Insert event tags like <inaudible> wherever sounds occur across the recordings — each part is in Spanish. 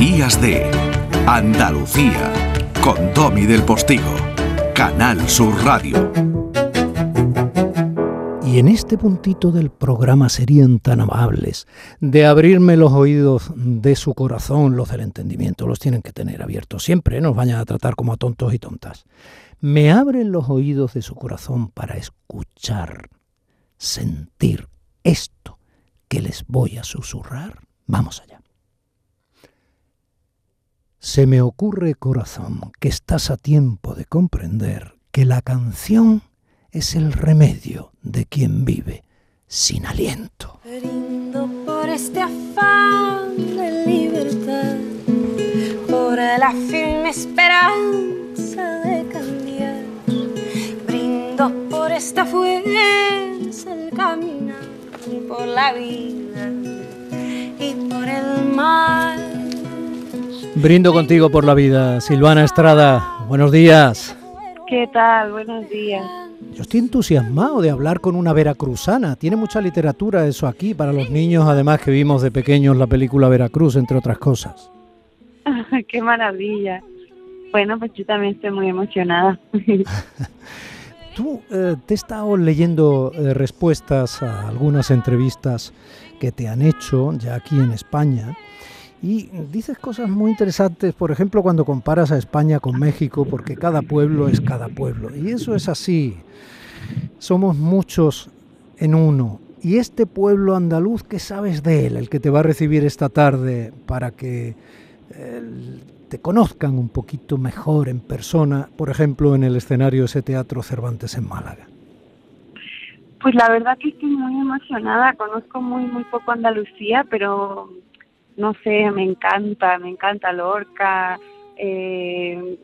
Días de Andalucía con Domi del Postigo, Canal Sur Radio. Y en este puntito del programa serían tan amables de abrirme los oídos de su corazón, los del entendimiento, los tienen que tener abiertos siempre, ¿eh? no nos vayan a tratar como a tontos y tontas. Me abren los oídos de su corazón para escuchar, sentir esto que les voy a susurrar. Vamos allá. Se me ocurre, corazón, que estás a tiempo de comprender que la canción es el remedio de quien vive sin aliento. Brindo por este afán de libertad, por la firme esperanza de cambiar. Brindo por esta fuerza al caminar, por la vida y por el mar. Brindo contigo por la vida, Silvana Estrada. Buenos días. ¿Qué tal? Buenos días. Yo estoy entusiasmado de hablar con una veracruzana. Tiene mucha literatura eso aquí para los niños, además que vimos de pequeños la película Veracruz, entre otras cosas. <laughs> Qué maravilla. Bueno, pues yo también estoy muy emocionada. <laughs> Tú eh, te he estado leyendo eh, respuestas a algunas entrevistas que te han hecho ya aquí en España y dices cosas muy interesantes, por ejemplo, cuando comparas a España con México, porque cada pueblo es cada pueblo. Y eso es así. Somos muchos en uno. Y este pueblo andaluz, ¿qué sabes de él? El que te va a recibir esta tarde para que eh, te conozcan un poquito mejor en persona, por ejemplo, en el escenario ese Teatro Cervantes en Málaga. Pues la verdad que estoy muy emocionada. Conozco muy, muy poco Andalucía, pero no sé, me encanta, me encanta Lorca, eh,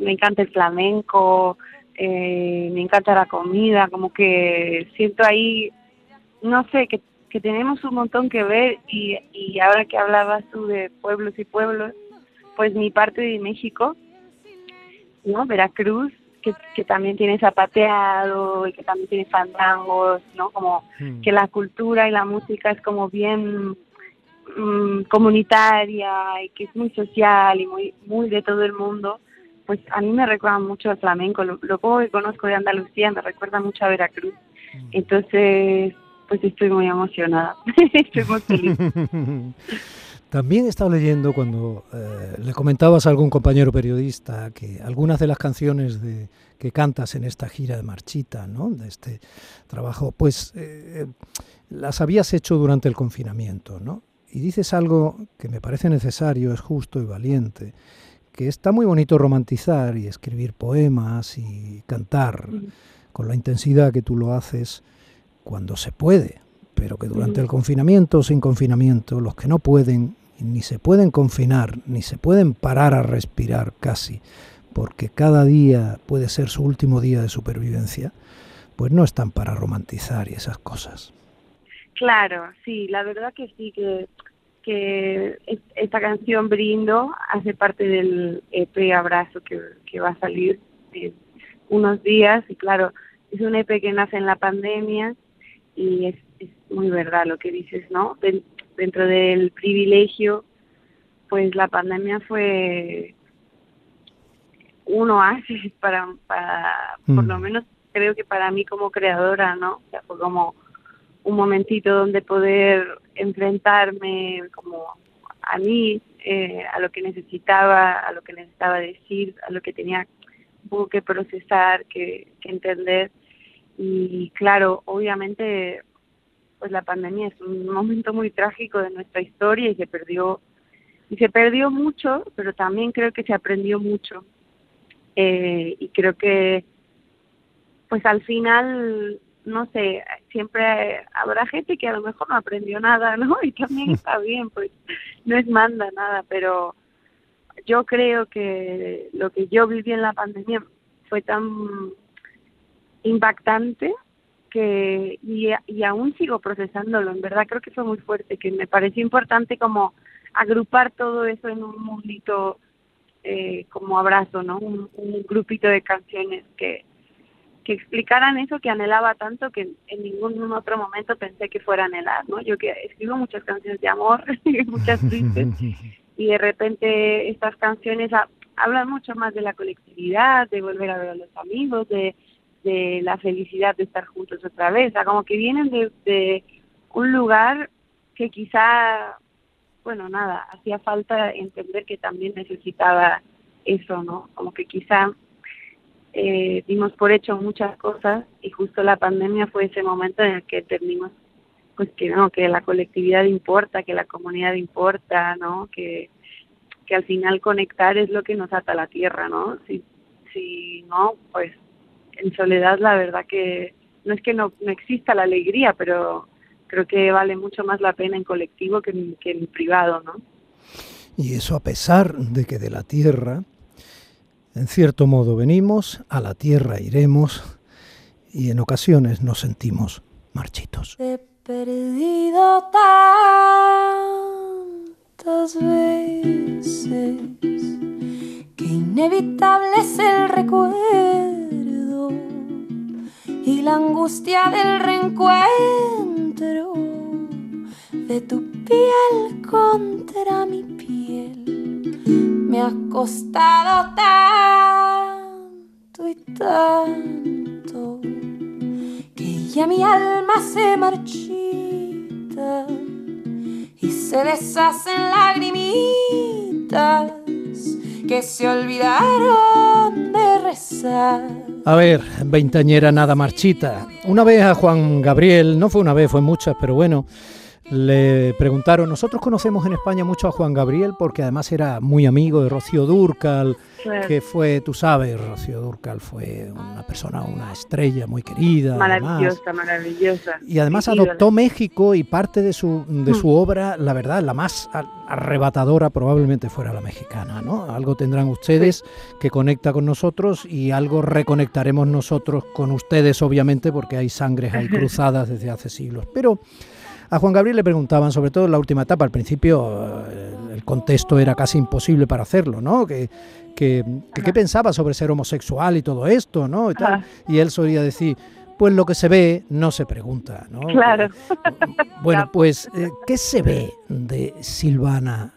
me encanta el flamenco, eh, me encanta la comida, como que siento ahí, no sé, que, que tenemos un montón que ver y, y ahora que hablabas tú de pueblos y pueblos, pues mi parte de México, ¿no? Veracruz, que, que también tiene zapateado y que también tiene fandangos, ¿no? Como Hmm. que la cultura y la música es como bien mm, comunitaria y que es muy social y muy muy de todo el mundo, pues a mí me recuerda mucho al flamenco. Lo, lo poco que conozco de Andalucía me recuerda mucho a Veracruz. Entonces, pues estoy muy emocionada. <laughs> estoy muy feliz. <laughs> También he estado leyendo cuando eh, le comentabas a algún compañero periodista que algunas de las canciones de, que cantas en esta gira de Marchita, ¿no? de este trabajo, pues eh, las habías hecho durante el confinamiento. ¿no? Y dices algo que me parece necesario, es justo y valiente, que está muy bonito romantizar y escribir poemas y cantar con la intensidad que tú lo haces cuando se puede, pero que durante el confinamiento o sin confinamiento, los que no pueden, ni se pueden confinar, ni se pueden parar a respirar casi, porque cada día puede ser su último día de supervivencia, pues no están para romantizar y esas cosas. Claro, sí, la verdad que sí, que, que es- esta canción Brindo hace parte del EP Abrazo que, que va a salir en unos días y claro, es un EP que nace en la pandemia y es, es muy verdad lo que dices, ¿no? Den- dentro del privilegio, pues la pandemia fue un oasis para, para por Mm. lo menos creo que para mí como creadora, ¿no? O sea, fue como un momentito donde poder enfrentarme como a mí, eh, a lo que necesitaba, a lo que necesitaba decir, a lo que tenía que procesar, que, que entender. Y claro, obviamente, pues la pandemia es un momento muy trágico de nuestra historia y se perdió, y se perdió mucho, pero también creo que se aprendió mucho. Eh, y creo que pues al final, no sé, siempre habrá gente que a lo mejor no aprendió nada, ¿no? <laughs> Y también <laughs> está bien, pues no es manda nada, pero yo creo que lo que yo viví en la pandemia fue tan impactante que y, y aún sigo procesándolo, en verdad creo que fue muy fuerte, que me pareció importante como agrupar todo eso en un mundito eh, como abrazo, ¿no? Un, un grupito de canciones que, que explicaran eso que anhelaba tanto que en ningún otro momento pensé que fuera a anhelar, ¿no? Yo que escribo muchas canciones de amor, <laughs> muchas tristes, <laughs> y de repente estas canciones hablan mucho más de la colectividad, de volver a ver a los amigos, de, de la felicidad de estar juntos otra vez, o sea, como que vienen de, de un lugar que quizá, bueno, nada, hacía falta entender que también necesitaba eso, ¿no? Como que quizá eh, dimos por hecho muchas cosas y justo la pandemia fue ese momento en el que entendimos pues que no, que la colectividad importa, que la comunidad importa, ¿no? Que, que al final conectar es lo que nos ata a la tierra, ¿no? Si, si no, pues en soledad la verdad que no es que no, no exista la alegría, pero creo que vale mucho más la pena en colectivo que en, que en privado, ¿no? Y eso a pesar de que de la tierra, en cierto modo venimos, a la tierra iremos y en ocasiones nos sentimos marchitos. He perdido tantas veces que inevitable es el recuerdo y la angustia del reencuentro de tu piel contra mi piel. Me ha costado tanto y tanto que ya mi alma se marchita y se deshacen lagrimitas que se olvidaron de rezar. A ver, veintañera nada marchita. Una vez a Juan Gabriel, no fue una vez, fue muchas, pero bueno, le preguntaron, nosotros conocemos en España mucho a Juan Gabriel porque además era muy amigo de Rocío Durcal, Claro. que fue, tú sabes, Rocío Durcal fue una persona, una estrella muy querida. además. Maravillosa, maravillosa. Y además adoptó México y parte de su, de Mm. su obra, la verdad, la más arrebatadora probablemente fuera la mexicana, ¿no? Algo tendrán ustedes que conecta con nosotros y algo reconectaremos nosotros con ustedes, obviamente, porque hay sangres ahí <laughs> cruzadas desde hace siglos. Pero a Juan Gabriel le preguntaban, sobre todo en la última etapa, al principio eh, el contexto era casi imposible para hacerlo, ¿no? Que, que, que qué pensaba sobre ser homosexual y todo esto, ¿no? Y, tal. Y él solía decir, pues lo que se ve no se pregunta, ¿no? Claro. Bueno, <laughs> pues, eh, ¿qué se ve de Silvana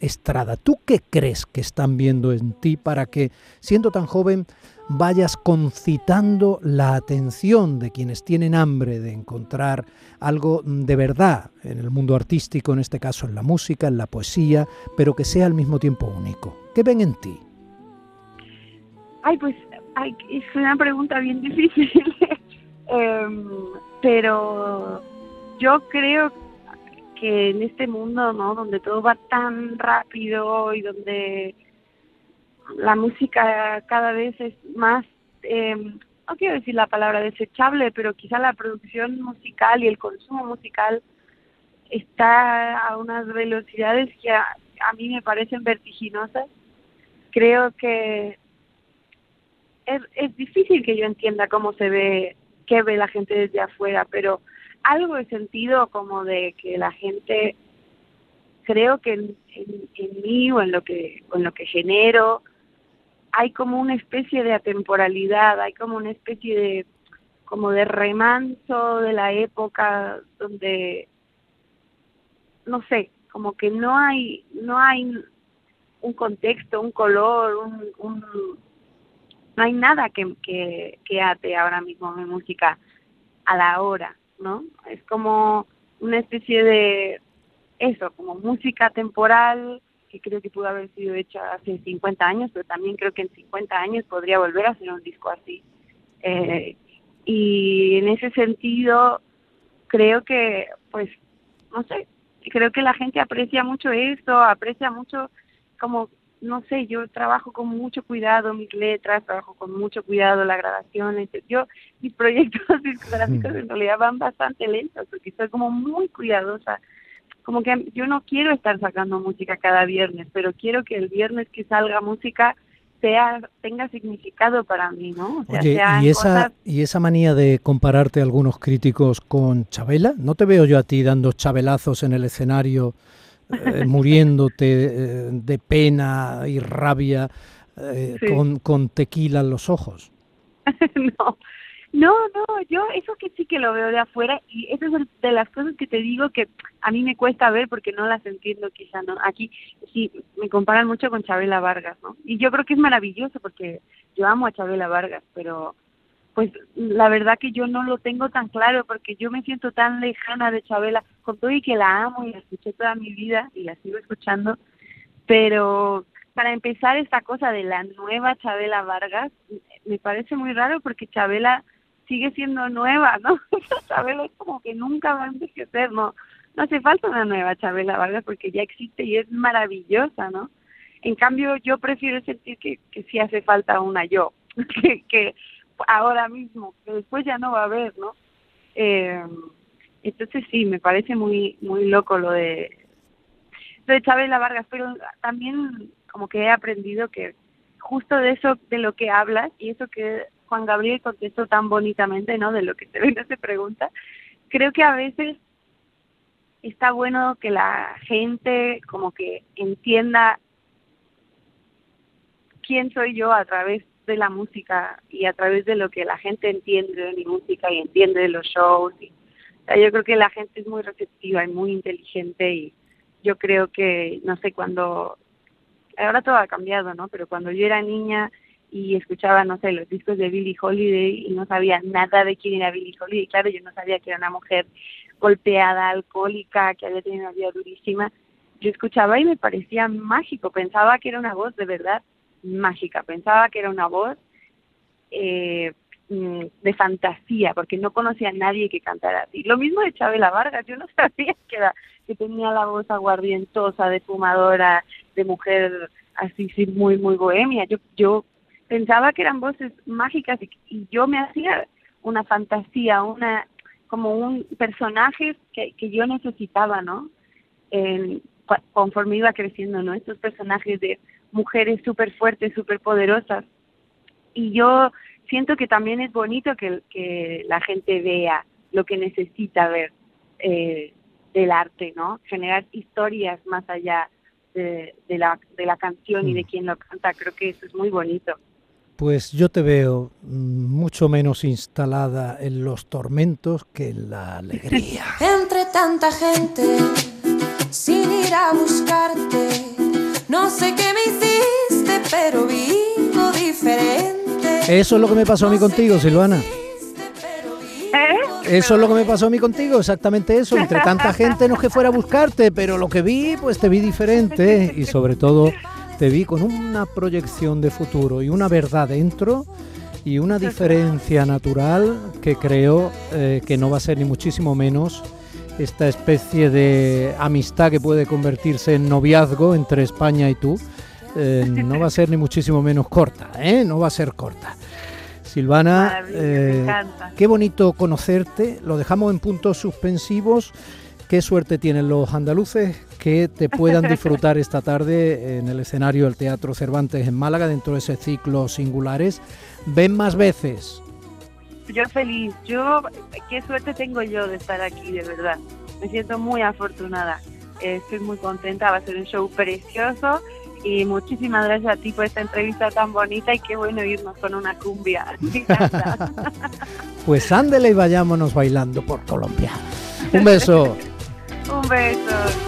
Estrada? ¿Tú qué crees que están viendo en ti para que, siendo tan joven, vayas concitando la atención de quienes tienen hambre de encontrar algo de verdad en el mundo artístico, en este caso en la música, en la poesía, pero que sea al mismo tiempo único? ¿Qué ven en ti? Ay, pues es una pregunta bien difícil. <laughs> Em, pero yo creo que en este mundo, ¿no? Donde todo va tan rápido y donde la música cada vez es más, em, no quiero decir la palabra desechable, pero quizá la producción musical y el consumo musical está a unas velocidades que a, a mí me parecen vertiginosas. Creo que es, es difícil que yo entienda cómo se ve, qué ve la gente desde afuera, pero algo he sentido como de que la gente, creo que en, mí o en lo que, en lo que genero, hay como una especie de atemporalidad, hay como una especie de como de remanso de la época donde no sé, como que no hay no hay un contexto, un color, un, no hay nada que, que ate ahora mismo mi música a la hora, ¿no? Es como una especie de eso, como música temporal que creo que pudo haber sido hecha hace 50 años, pero también creo que en 50 años podría volver a hacer un disco así. Eh, y en ese sentido, creo que, pues, no sé, creo que la gente aprecia mucho esto, aprecia mucho como no sé, yo trabajo con mucho cuidado mis letras, trabajo con mucho cuidado la grabación. etc. Yo, mis proyectos <laughs> discográficos en realidad van bastante lentos porque soy como muy cuidadosa. Como que yo no quiero estar sacando música cada viernes, pero quiero que el viernes que salga música sea tenga significado para mí, ¿no? O sea, Oye, ¿y esa, cosas- ¿y esa manía de compararte a algunos críticos con Chabela? ¿No te veo yo a ti dando chabelazos en el escenario, eh, muriéndote eh, de pena y rabia, eh, Sí. con, con tequila en los ojos? <laughs> no, No, no, yo eso que sí que lo veo de afuera y eso es de las cosas que te digo que a mí me cuesta ver porque no las entiendo quizá, ¿no? Aquí sí me comparan mucho con Chabela Vargas, ¿no? Y yo creo que es maravilloso porque yo amo a Chabela Vargas, pero pues la verdad que yo no lo tengo tan claro porque yo me siento tan lejana de Chabela, con todo y que la amo y la escuché toda mi vida y la sigo escuchando, pero para empezar esta cosa de la nueva Chabela Vargas, me parece muy raro porque Chabela sigue siendo nueva, ¿no? <laughs> Chabela es como que nunca va a envejecer, ¿no? No hace falta una nueva Chabela Vargas porque ya existe y es maravillosa, ¿no? En cambio, yo prefiero sentir que, que sí hace falta una yo, <laughs> que, que ahora mismo, que después ya no va a haber, ¿no? Eh, entonces sí, me parece muy muy loco lo de, lo de Chabela Vargas, pero también como que he aprendido que justo de eso, de lo que hablas y eso que Juan Gabriel contestó tan bonitamente, ¿no? De lo que te <laughs> ven se pregunta. Creo que a veces está bueno que la gente como que entienda quién soy yo a través de la música y a través de lo que la gente entiende de mi música y entiende de los shows. Y, yo creo que la gente es muy receptiva y muy inteligente y yo creo que, no sé, cuando, ahora todo ha cambiado, ¿no? Pero cuando yo era niña y escuchaba, no sé, los discos de Billie Holiday y no sabía nada de quién era Billie Holiday. Claro, yo no sabía que era una mujer golpeada, alcohólica, que había tenido una vida durísima. Yo escuchaba y me parecía mágico, pensaba que era una voz de verdad mágica, pensaba que era una voz eh, mm, de fantasía, porque no conocía a nadie que cantara así. Lo mismo de Chabela Vargas, yo no <laughs> sabía que, era, que tenía la voz aguardientosa, de fumadora, de mujer así, sí, muy, muy bohemia. Yo, yo pensaba que eran voces mágicas y, yo me hacía una fantasía, una como un personaje que, que yo necesitaba, ¿no? conforme iba creciendo, ¿no? Estos personajes de mujeres súper fuertes, súper poderosas. Y yo siento que también es bonito que, que la gente vea lo que necesita ver eh, del arte, ¿no? Generar historias más allá de, de, la, de la canción y de mm. quien lo canta. Creo que eso es muy bonito. Pues yo te veo mucho menos instalada en los tormentos que en la alegría. Entre tanta gente, sin ir a buscarte, no sé qué me hiciste, pero vivo diferente. Eso es lo que me pasó a mí contigo, Silvana. Eso es lo que me pasó a mí contigo, exactamente eso. Entre tanta gente no es que fuera a buscarte, pero lo que vi, pues te vi diferente y sobre todo te vi con una proyección de futuro y una verdad dentro y una diferencia natural que creo eh, que no va a ser ni muchísimo menos esta especie de amistad que puede convertirse en noviazgo entre España y tú. Eh, no va a ser ni muchísimo menos corta, ¿eh? no va a ser corta. Silvana, eh, qué bonito conocerte. Lo dejamos en puntos suspensivos. Qué suerte tienen los andaluces que te puedan <laughs> disfrutar esta tarde en el escenario del Teatro Cervantes en Málaga, dentro de ese ciclo singulares. Ven más veces. Yo feliz, yo, qué suerte tengo yo de estar aquí, de verdad. Me siento muy afortunada, estoy muy contenta, va a ser un show precioso y muchísimas gracias a ti por esta entrevista tan bonita y qué bueno irnos con una cumbia. <laughs> <laughs> pues ándele y vayámonos bailando por Colombia. Un beso. <laughs> Un beso.